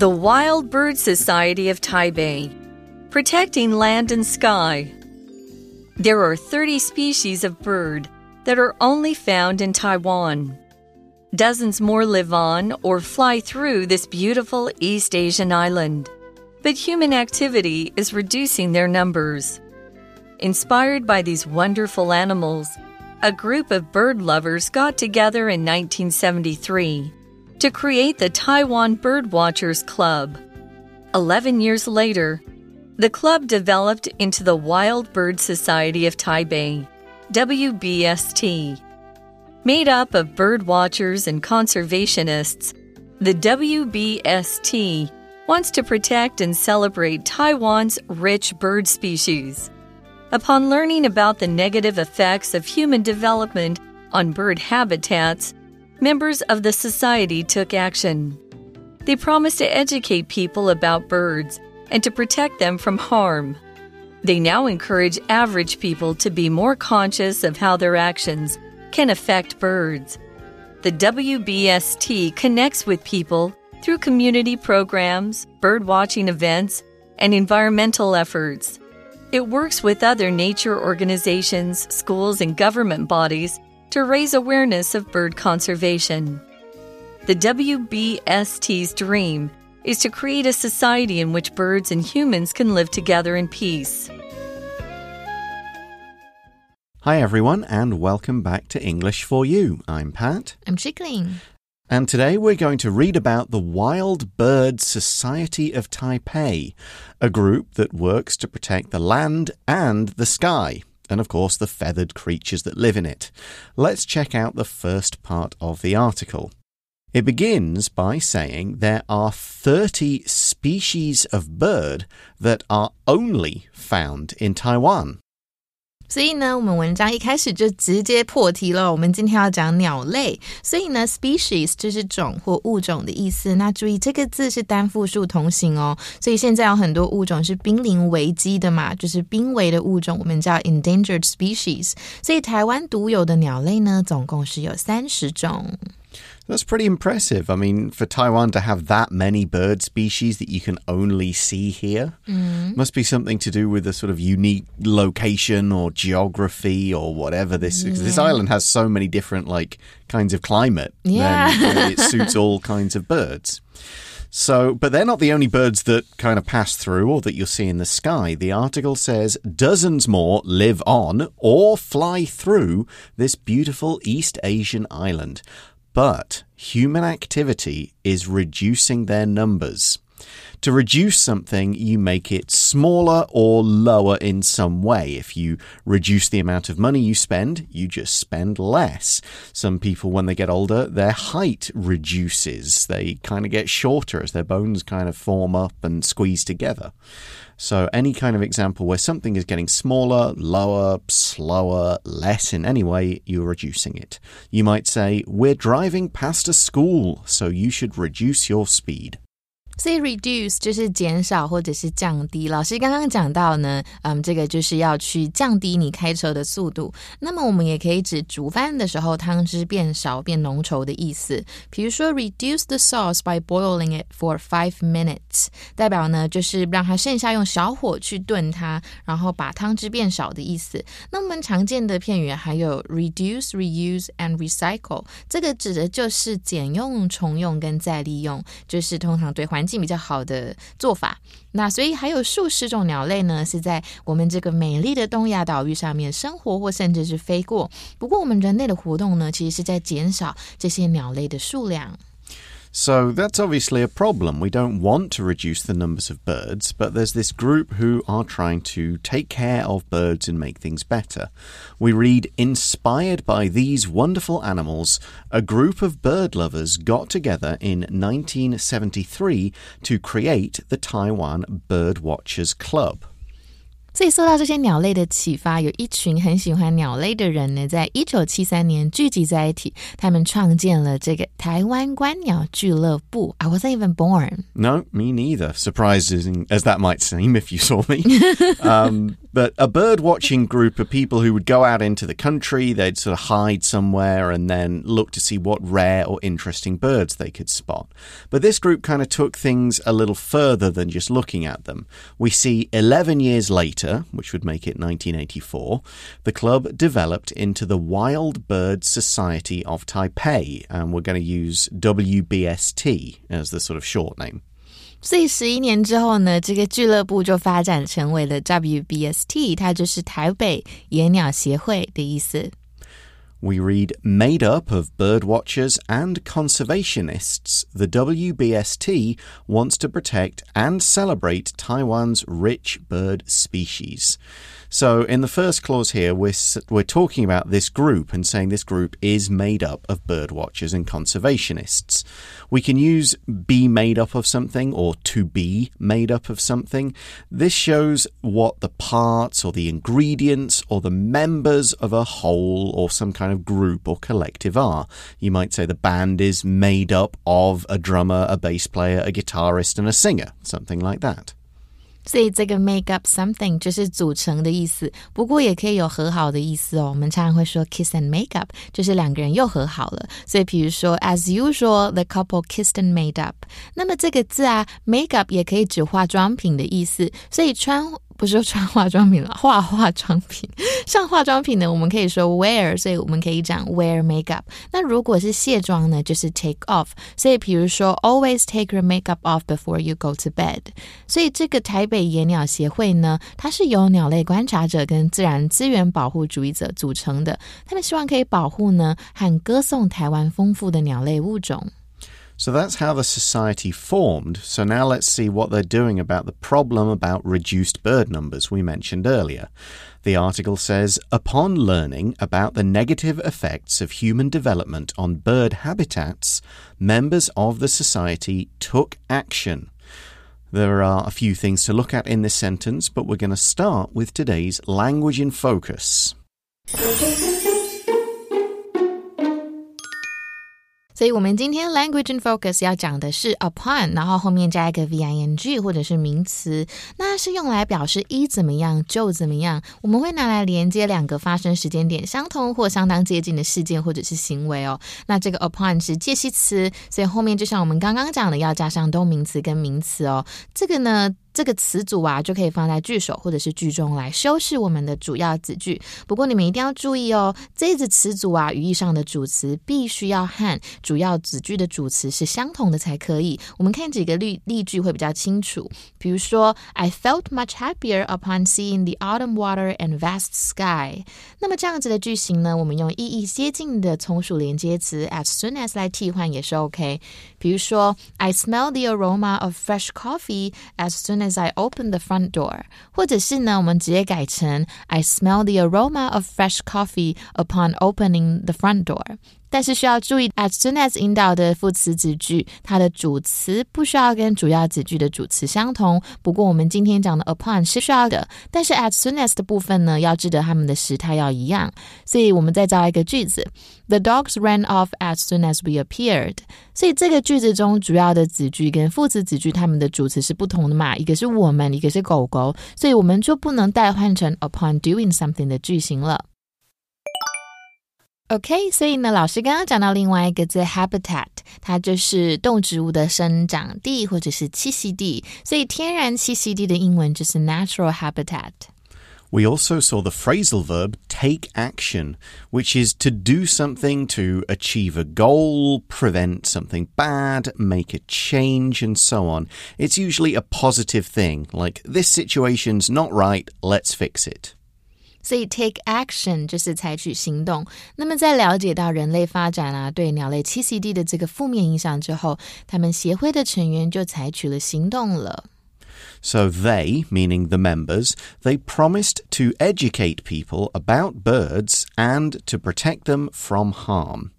The Wild Bird Society of Taipei, protecting land and sky. There are 30 species of bird that are only found in Taiwan. Dozens more live on or fly through this beautiful East Asian island, but human activity is reducing their numbers. Inspired by these wonderful animals, a group of bird lovers got together in 1973 to create the Taiwan Birdwatchers Club. Eleven years later, the club developed into the Wild Bird Society of Taipei, WBST. Made up of bird watchers and conservationists, the WBST wants to protect and celebrate Taiwan's rich bird species. Upon learning about the negative effects of human development on bird habitats, members of the society took action. They promised to educate people about birds and to protect them from harm. They now encourage average people to be more conscious of how their actions can affect birds. The WBST connects with people through community programs, bird watching events, and environmental efforts. It works with other nature organizations, schools, and government bodies to raise awareness of bird conservation. The WBST's dream is to create a society in which birds and humans can live together in peace. Hi, everyone, and welcome back to English for You. I'm Pat. I'm Chickling. And today we're going to read about the Wild Bird Society of Taipei, a group that works to protect the land and the sky and of course the feathered creatures that live in it. Let's check out the first part of the article. It begins by saying there are 30 species of bird that are only found in Taiwan. 所以呢，我们文章一开始就直接破题了。我们今天要讲鸟类，所以呢，species 就是种或物种的意思。那注意这个字是单复数同形哦。所以现在有很多物种是濒临危机的嘛，就是濒危的物种，我们叫 endangered species。所以台湾独有的鸟类呢，总共是有三十种。That's pretty impressive. I mean, for Taiwan to have that many bird species that you can only see here mm. must be something to do with a sort of unique location or geography or whatever. This yeah. this island has so many different like kinds of climate. Yeah, then, it suits all kinds of birds. So, but they're not the only birds that kind of pass through or that you'll see in the sky. The article says dozens more live on or fly through this beautiful East Asian island but human activity is reducing their numbers. To reduce something, you make it smaller or lower in some way. If you reduce the amount of money you spend, you just spend less. Some people, when they get older, their height reduces. They kind of get shorter as their bones kind of form up and squeeze together. So, any kind of example where something is getting smaller, lower, slower, less in any way, you're reducing it. You might say, We're driving past a school, so you should reduce your speed. 所以 reduce 就是减少或者是降低。老师刚刚讲到呢，嗯，这个就是要去降低你开车的速度。那么我们也可以指煮饭的时候汤汁变少、变浓稠的意思。比如说 reduce the sauce by boiling it for five minutes，代表呢就是让它剩下用小火去炖它，然后把汤汁变少的意思。那我们常见的片语还有 reduce、reuse and recycle，这个指的就是减用、重用跟再利用，就是通常对环。境比较好的做法，那所以还有数十种鸟类呢，是在我们这个美丽的东亚岛屿上面生活，或甚至是飞过。不过，我们人类的活动呢，其实是在减少这些鸟类的数量。So that's obviously a problem. We don't want to reduce the numbers of birds, but there's this group who are trying to take care of birds and make things better. We read Inspired by these wonderful animals, a group of bird lovers got together in 1973 to create the Taiwan Bird Watchers Club. 所以受到这些鸟类的启发，有一群很喜欢鸟类的人呢，在一九七三年聚集在一起，他们创建了这个台湾观鸟俱乐部。I wasn't even born. No, me neither. Surprising as that might seem if you saw me. um, But a bird watching group of people who would go out into the country, they'd sort of hide somewhere and then look to see what rare or interesting birds they could spot. But this group kind of took things a little further than just looking at them. We see 11 years later, which would make it 1984, the club developed into the Wild Bird Society of Taipei, and we're going to use WBST as the sort of short name. 所以十一年之后呢，这个俱乐部就发展成为了 WBST，它就是台北野鸟协会的意思。We read made up of bird watchers and conservationists, the WBST wants to protect and celebrate Taiwan's rich bird species. So, in the first clause here, we're, we're talking about this group and saying this group is made up of bird watchers and conservationists. We can use be made up of something or to be made up of something. This shows what the parts or the ingredients or the members of a whole or some kind of group or collective are. You might say the band is made up of a drummer, a bass player, a guitarist, and a singer, something like that. 所以这个 make up something 就是组成的意思，不过也可以有和好的意思哦。我们常常会说 kiss and make up，就是两个人又和好了。所以比如说 as usual，the couple kissed and made up。那么这个字啊，make up 也可以指化妆品的意思，所以穿。不是穿化妆品了，化化妆品。像化妆品呢，我们可以说 wear，所以我们可以讲 wear makeup。那如果是卸妆呢，就是 take off。所以比如说 always take your makeup off before you go to bed。所以这个台北野鸟协会呢，它是由鸟类观察者跟自然资源保护主义者组成的。他们希望可以保护呢和歌颂台湾丰富的鸟类物种。So that's how the society formed. So now let's see what they're doing about the problem about reduced bird numbers we mentioned earlier. The article says Upon learning about the negative effects of human development on bird habitats, members of the society took action. There are a few things to look at in this sentence, but we're going to start with today's language in focus. 所以我们今天 language and focus 要讲的是 upon，然后后面加一个 v i n g 或者是名词，那是用来表示一怎么样就怎么样。我们会拿来连接两个发生时间点相同或相当接近的事件或者是行为哦。那这个 upon 是介系词，所以后面就像我们刚刚讲的，要加上动名词跟名词哦。这个呢。这个词组啊，就可以放在句首或者是句中来修饰我们的主要子句。不过你们一定要注意哦，这子词组啊，语义上的主词必须要和主要子句的主词是相同的才可以。我们看几个例例句会比较清楚。比如说，I felt much happier upon seeing the autumn water and vast sky。那么这样子的句型呢，我们用意义接近的从属连接词 as soon as 来替换也是 OK。比如说，I smell the aroma of fresh coffee as soon as I open the front door，或者是呢，我们直接改成 I smell the aroma of fresh coffee upon opening the front door。 但是需要注意，as soon as 引导的副词子句，它的主词不需要跟主要子句的主词相同。不过我们今天讲的 upon 是需要的，但是 as soon as 的部分呢，要记得它们的时态要一样。所以我们再造一个句子：The dogs ran off as soon as we appeared。所以这个句子中主要的子句跟副词子句，它们的主词是不同的嘛？一个是我们，一个是狗狗，所以我们就不能代换成 upon doing something 的句型了。OK，所以呢，老师刚刚讲到另外一个字 habitat，它就是动植物的生长地或者是栖息地。所以天然栖息地的英文就是 natural habitat。We also saw the phrasal verb take action, which is to do something to achieve a goal, prevent something bad, make a change, and so on. It's usually a positive thing, like this situation's not right, let's fix it. 所以 take action 就是采取行动。那么在了解到人类发展啊对鸟类栖息地的这个负面影响之后，他们协会的成员就采取了行动了。So they, meaning the members, they promised to educate people about birds and to protect them from harm.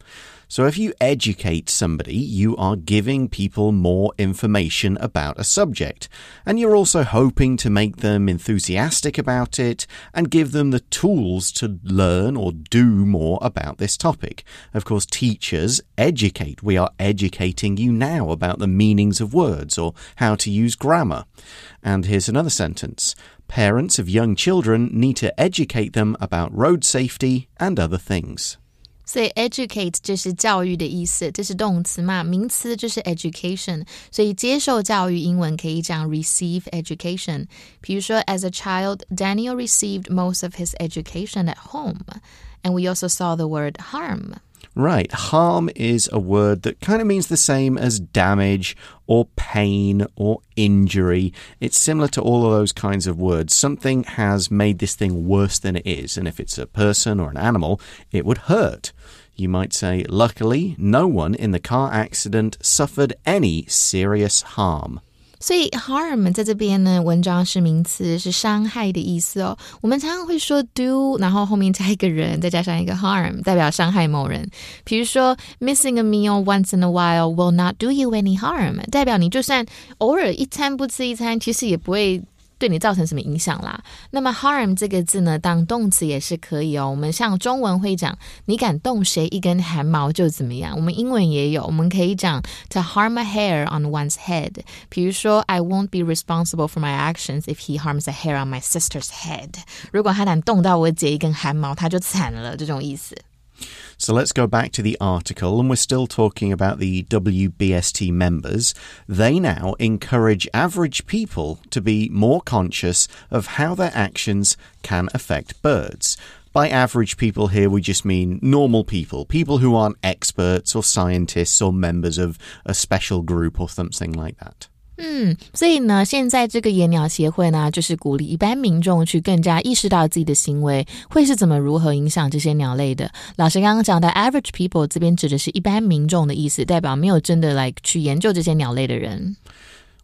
So if you educate somebody, you are giving people more information about a subject. And you're also hoping to make them enthusiastic about it and give them the tools to learn or do more about this topic. Of course, teachers educate. We are educating you now about the meanings of words or how to use grammar. And here's another sentence. Parents of young children need to educate them about road safety and other things. 所以 educate 就是教育的意思，这是动词嘛？名词就是 education。所以接受教育，英文可以讲 receive education。比如说，as a child, Daniel received most of his education at home. And we also saw the word harm. Right. Harm is a word that kind of means the same as damage or pain or injury. It's similar to all of those kinds of words. Something has made this thing worse than it is. And if it's a person or an animal, it would hurt. You might say, luckily, no one in the car accident suffered any serious harm. 所以 harm 在这边呢，文章是名词，是伤害的意思哦。我们常常会说 do，然后后面加一个人，再加上一个 harm，代表伤害某人。比如说 missing a meal once in a while will not do you any harm，代表你就算偶尔一餐不吃一餐，其实也不会。对你造成什么影响啦？那么 harm 这个字呢，当动词也是可以哦。我们像中文会讲，你敢动谁一根汗毛就怎么样。我们英文也有，我们可以讲 to harm a hair on one's head。比如说，I won't be responsible for my actions if he harms a hair on my sister's head。如果他敢动到我姐一根汗毛，他就惨了。这种意思。So let's go back to the article, and we're still talking about the WBST members. They now encourage average people to be more conscious of how their actions can affect birds. By average people here, we just mean normal people, people who aren't experts or scientists or members of a special group or something like that. 嗯，所以呢，现在这个野鸟协会呢，就是鼓励一般民众去更加意识到自己的行为会是怎么如何影响这些鸟类的。老师刚刚讲的 average people 这边指的是一般民众的意思，代表没有真的来去研究这些鸟类的人。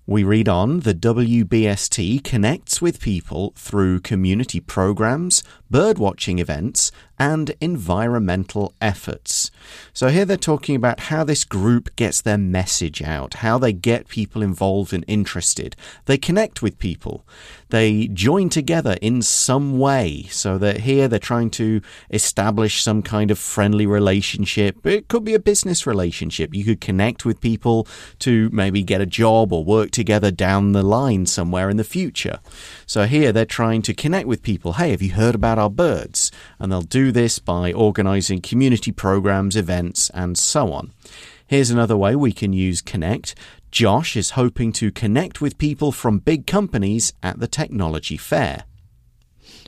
We read on the WBST connects with people through community programs, birdwatching events, and environmental efforts. So here they're talking about how this group gets their message out, how they get people involved and interested. They connect with people. They join together in some way. So that here they're trying to establish some kind of friendly relationship. It could be a business relationship. You could connect with people to maybe get a job or work together down the line somewhere in the future. So here they're trying to connect with people. Hey, have you heard about our birds? And they'll do this by organizing community programs, events, and so on. Here's another way we can use connect. Josh is hoping to connect with people from big companies at the technology fair.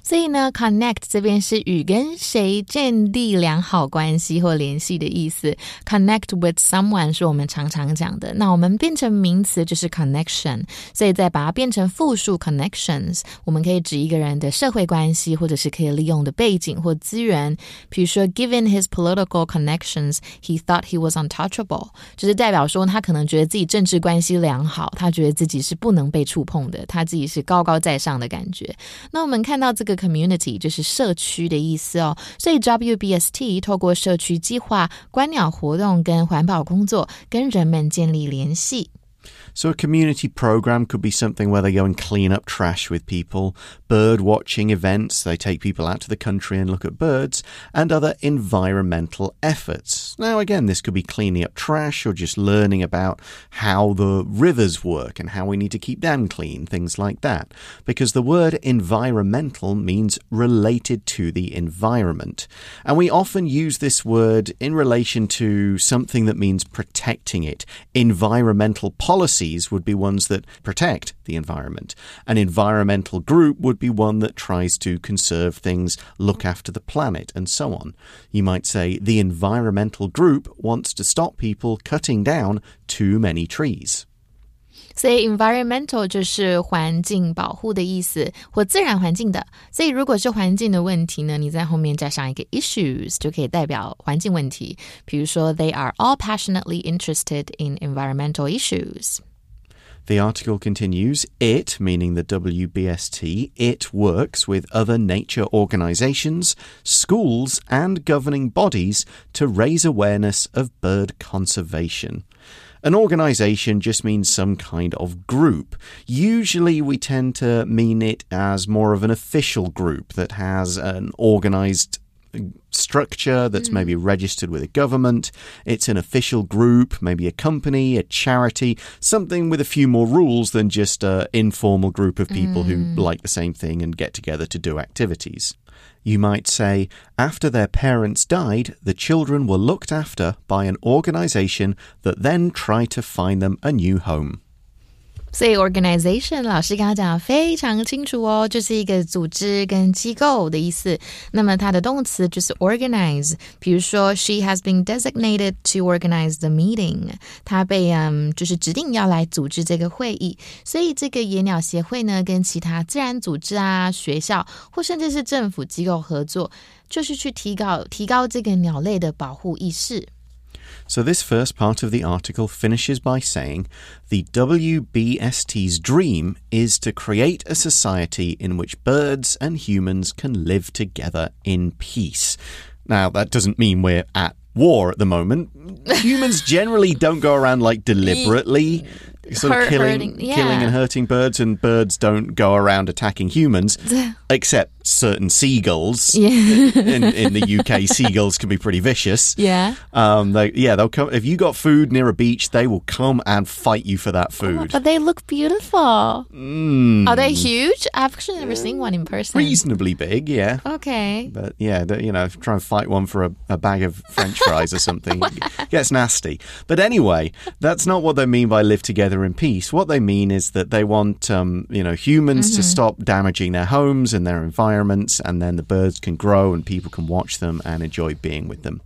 所以呢，connect 这边是与跟谁建立良好关系或联系的意思。connect with someone 是我们常常讲的，那我们变成名词就是 connection，所以再把它变成复数 connections，我们可以指一个人的社会关系，或者是可以利用的背景或资源。比如说，given his political connections，he thought he was untouchable，就是代表说他可能觉得自己政治关系良好，他觉得自己是不能被触碰的，他自己是高高在上的感觉。那我们看到这个。Community 就是社区的意思哦，所以 WBST 透过社区计划、观鸟活动跟环保工作，跟人们建立联系。So, a community program could be something where they go and clean up trash with people, bird watching events, they take people out to the country and look at birds, and other environmental efforts. Now, again, this could be cleaning up trash or just learning about how the rivers work and how we need to keep them clean, things like that. Because the word environmental means related to the environment. And we often use this word in relation to something that means protecting it, environmental policies would be ones that protect the environment. An environmental group would be one that tries to conserve things, look after the planet, and so on. You might say the environmental group wants to stop people cutting down too many trees. 所以 environmental 就是环境保护的意思，或自然环境的。所以如果是环境的问题呢，你在后面加上一个 issues，就可以代表环境问题。比如说，They are all passionately interested in environmental issues. The article continues It, meaning the WBST, it works with other nature organizations, schools, and governing bodies to raise awareness of bird conservation. An organization just means some kind of group. Usually, we tend to mean it as more of an official group that has an organized structure that's maybe mm. registered with a government. It's an official group, maybe a company, a charity, something with a few more rules than just an informal group of people who mm. like the same thing and get together to do activities. You might say, after their parents died, the children were looked after by an organization that then tried to find them a new home. 所以 organization 老师刚刚讲的非常清楚哦，就是一个组织跟机构的意思。那么它的动词就是 organize。比如说，she has been designated to organize the meeting。她被嗯就是指定要来组织这个会议。所以这个野鸟协会呢，跟其他自然组织啊、学校或甚至是政府机构合作，就是去提高提高这个鸟类的保护意识。So, this first part of the article finishes by saying the WBST's dream is to create a society in which birds and humans can live together in peace. Now, that doesn't mean we're at war at the moment. humans generally don't go around like deliberately. Sort of killing, hurting, yeah. killing and hurting birds, and birds don't go around attacking humans, except certain seagulls. in, in the UK, seagulls can be pretty vicious. Yeah. Um, they yeah, they'll come if you got food near a beach, they will come and fight you for that food. But they look beautiful. Are they huge? I've actually never seen one in person. Reasonably big, yeah. Okay. But yeah, you know, try and fight one for a, a bag of French fries or something it gets nasty. But anyway, that's not what they mean by live together in peace. What they mean is that they want, um, you know, humans to stop damaging their homes and their environments, and then the birds can grow and people can watch them and enjoy being with them.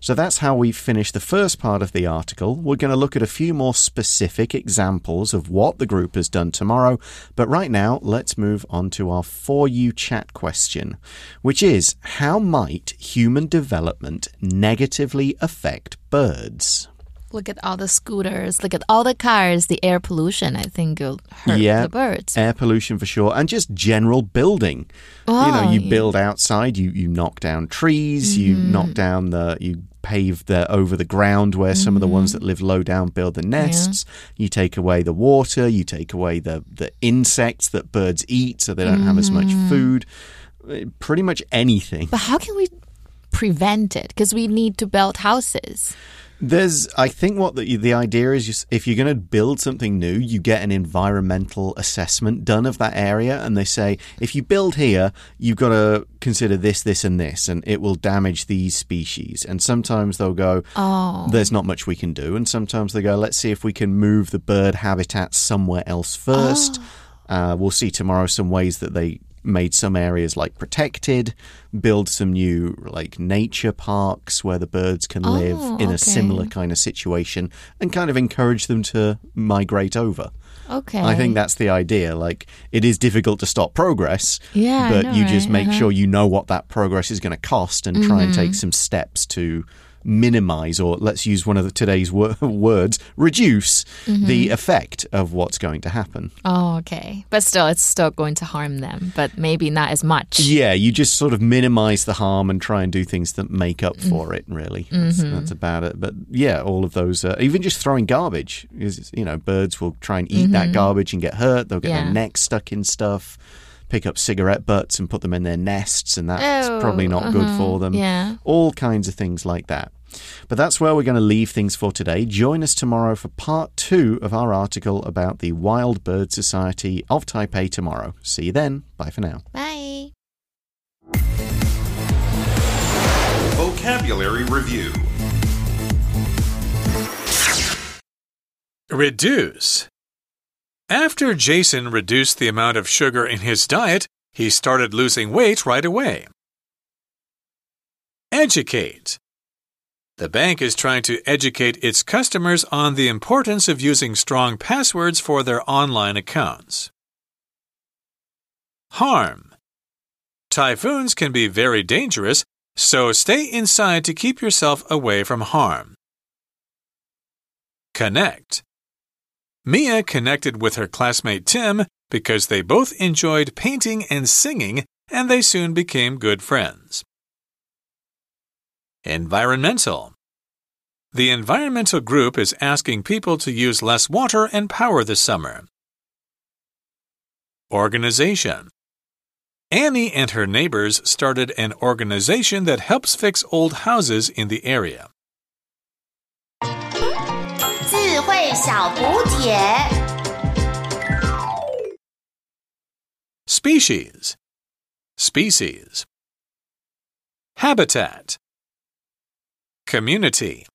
So that's how we finish the first part of the article. We're going to look at a few more specific examples of what the group has done tomorrow. But right now, let's move on to our For You chat question, which is How might human development negatively affect birds? Look at all the scooters. Look at all the cars. The air pollution, I think, will hurt Yeah. the birds. Air pollution for sure, and just general building. you know, Oh, you yeah. build outside, you, you knock down trees, you Mm-hmm. knock down the, you pave the over the ground where some of the ones Mm-hmm. that live low down build the nests. You take away the water, you take away the, the insects that birds eat so they don't have as much Mm-hmm. food. Uh, Pretty much anything. But how can we prevent it? Because we need to build houses. There's, I think, what the the idea is, just if you're going to build something new, you get an environmental assessment done of that area, and they say if you build here, you've got to consider this, this, and this, and it will damage these species. And sometimes they'll go, Oh. there's not much we can do, and sometimes they go, let's see if we can move the bird habitat somewhere else first. Uh, we'll see tomorrow some ways that they made some areas like protected, build some new like nature parks where the birds can live Oh, in a similar kind of situation and kind of encourage them to migrate over. Okay. I think that's the idea. Like it is difficult to stop progress, Yeah, but know, you just right? make Uh-huh. sure you know what that progress is going to cost and try and Mm-hmm. take some steps to minimize or let's use one of the, today's wo- words reduce Mm-hmm. the effect of what's going to happen Oh, okay. But still, it's still going to harm them, but maybe not as much. yeah you just sort of minimize the harm and try and do things that make up Mm. for it really that's, Mm-hmm. that's about it but yeah all of those uh, even just throwing garbage is you know birds will try and eat that garbage and get hurt they'll get Mm-hmm. Yeah. their necks stuck in stuff pick up cigarette butts and put them in their nests and that's Oh, probably not good oh, for uh-huh. them Yeah. all kinds of things like that. But that's where we're going to leave things for today. Join us tomorrow for part two of our article about the Wild Bird Society of Taipei tomorrow. See you then. Bye for now. Bye. Vocabulary Review Reduce. After Jason reduced the amount of sugar in his diet, he started losing weight right away. Educate. The bank is trying to educate its customers on the importance of using strong passwords for their online accounts. Harm. Typhoons can be very dangerous, so stay inside to keep yourself away from harm. Connect. Mia connected with her classmate Tim because they both enjoyed painting and singing, and they soon became good friends. Environmental. The environmental group is asking people to use less water and power this summer. Organization. Annie and her neighbors started an organization that helps fix old houses in the area. 慧小补帖。 Species Species Habitat Community